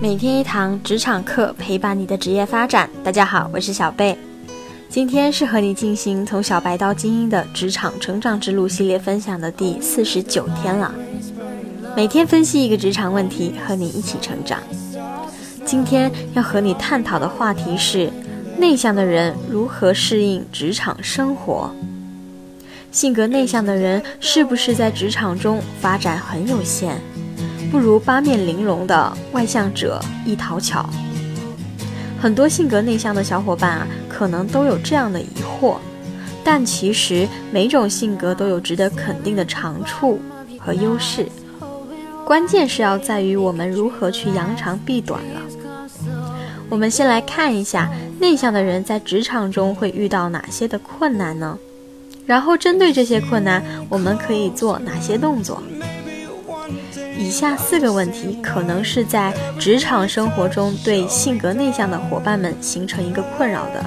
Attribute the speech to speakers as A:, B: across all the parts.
A: 每天一堂职场课，陪伴你的职业发展。大家好，我是小贝，今天是和你进行从小白到精英的职场成长之路系列分享的第四十九天了。每天分析一个职场问题，和你一起成长。今天要和你探讨的话题是：内向的人如何适应职场生活？性格内向的人是不是在职场中发展很有限？不如八面玲珑的外向者易讨巧。很多性格内向的小伙伴啊，可能都有这样的疑惑，但其实每种性格都有值得肯定的长处和优势，关键是要在于我们如何去扬长避短了。我们先来看一下内向的人在职场中会遇到哪些的困难呢？然后针对这些困难，我们可以做哪些动作？以下四个问题可能是在职场生活中对性格内向的伙伴们形成一个困扰的。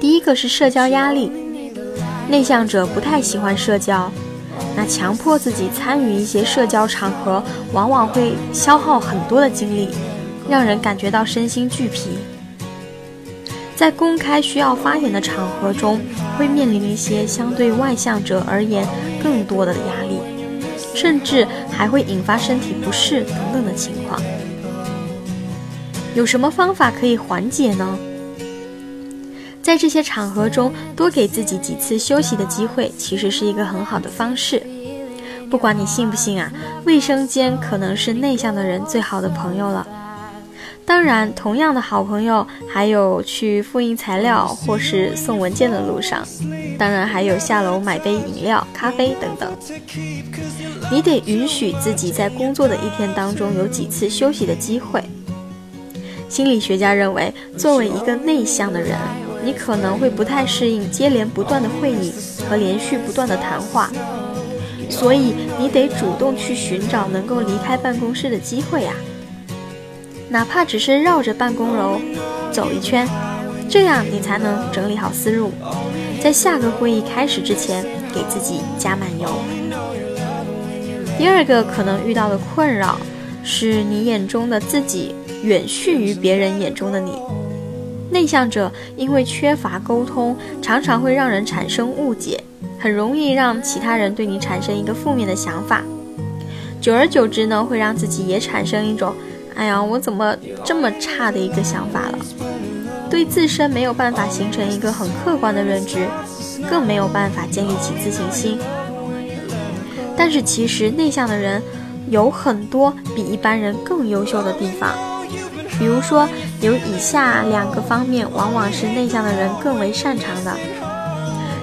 A: 第一个是社交压力，内向者不太喜欢社交，那强迫自己参与一些社交场合，往往会消耗很多的精力，让人感觉到身心俱疲。在公开需要发言的场合中，会面临一些相对外向者而言更多的压力。甚至还会引发身体不适等等的情况。有什么方法可以缓解呢？在这些场合中，多给自己几次休息的机会，其实是一个很好的方式。不管你信不信啊，卫生间可能是内向的人最好的朋友了。当然，同样的好朋友还有去复印材料或是送文件的路上，当然还有下楼买杯饮料、咖啡等等。你得允许自己在工作的一天当中有几次休息的机会。心理学家认为，作为一个内向的人，你可能会不太适应接连不断的会议和连续不断的谈话，所以你得主动去寻找能够离开办公室的机会呀。哪怕只是绕着办公楼走一圈，这样你才能整理好思路，在下个会议开始之前给自己加满油。第二个可能遇到的困扰，是你眼中的自己远逊于别人眼中的你。内向者因为缺乏沟通，常常会让人产生误解，很容易让其他人对你产生一个负面的想法。久而久之呢，会让自己也产生一种。哎呀，我怎么这么差的一个想法了？对自身没有办法形成一个很客观的认知，更没有办法建立起自信心。但是其实内向的人有很多比一般人更优秀的地方，比如说有以下两个方面，往往是内向的人更为擅长的：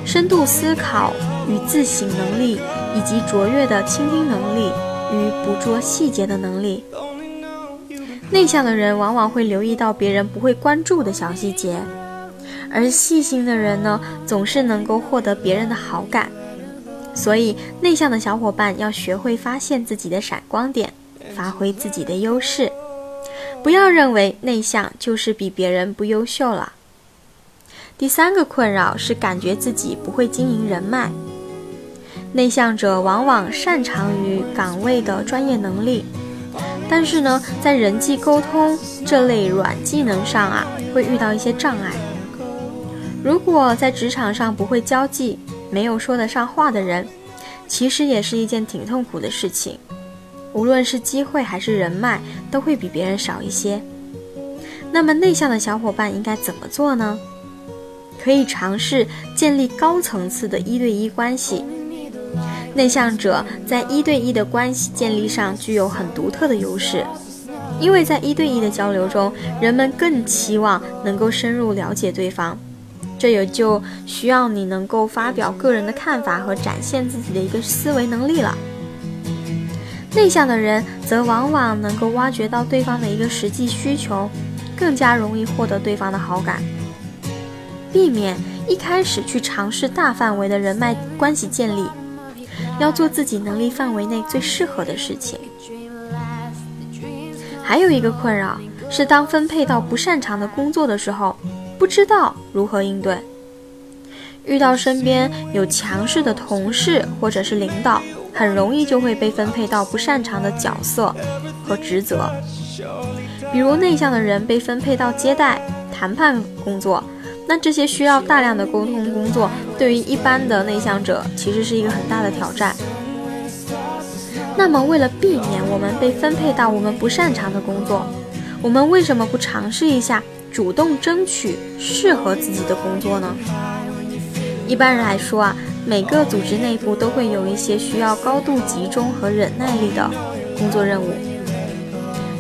A: 深度思考与自省能力，以及卓越的倾听能力与捕捉细节的能力。内向的人往往会留意到别人不会关注的小细节，而细心的人呢，总是能够获得别人的好感。所以，内向的小伙伴要学会发现自己的闪光点，发挥自己的优势，不要认为内向就是比别人不优秀了。第三个困扰是感觉自己不会经营人脉。内向者往往擅长于岗位的专业能力。但是呢，在人际沟通这类软技能上啊，会遇到一些障碍。如果在职场上不会交际，没有说得上话的人，其实也是一件挺痛苦的事情。无论是机会还是人脉，都会比别人少一些。那么内向的小伙伴应该怎么做呢？可以尝试建立高层次的一对一关系。内向者在一对一的关系建立上具有很独特的优势，因为在一对一的交流中，人们更期望能够深入了解对方，这也就需要你能够发表个人的看法和展现自己的一个思维能力了。内向的人则往往能够挖掘到对方的一个实际需求，更加容易获得对方的好感。避免一开始去尝试大范围的人脉关系建立。要做自己能力范围内最适合的事情。还有一个困扰是，当分配到不擅长的工作的时候，不知道如何应对。遇到身边有强势的同事或者是领导，很容易就会被分配到不擅长的角色和职责。比如内向的人被分配到接待、谈判工作，那这些需要大量的沟通工作，对于一般的内向者其实是一个很大的挑战。那么，为了避免我们被分配到我们不擅长的工作，我们为什么不尝试一下主动争取适合自己的工作呢？一般人来说啊，每个组织内部都会有一些需要高度集中和忍耐力的工作任务，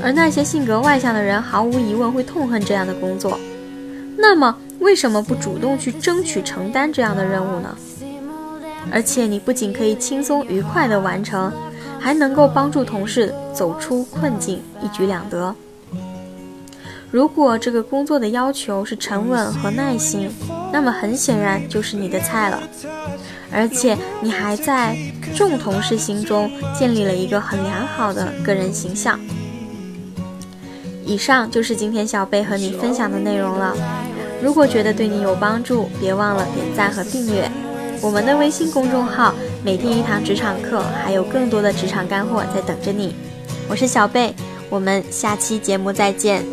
A: 而那些性格外向的人毫无疑问会痛恨这样的工作。那么，为什么不主动去争取承担这样的任务呢？而且，你不仅可以轻松愉快地完成。还能够帮助同事走出困境，一举两得。如果这个工作的要求是沉稳和耐心，那么很显然就是你的菜了。而且你还在众同事心中建立了一个很良好的个人形象。以上就是今天小贝和你分享的内容了。如果觉得对你有帮助，别忘了点赞和订阅。我们的微信公众号每天一堂职场课，还有更多的职场干货在等着你。我是小贝，我们下期节目再见。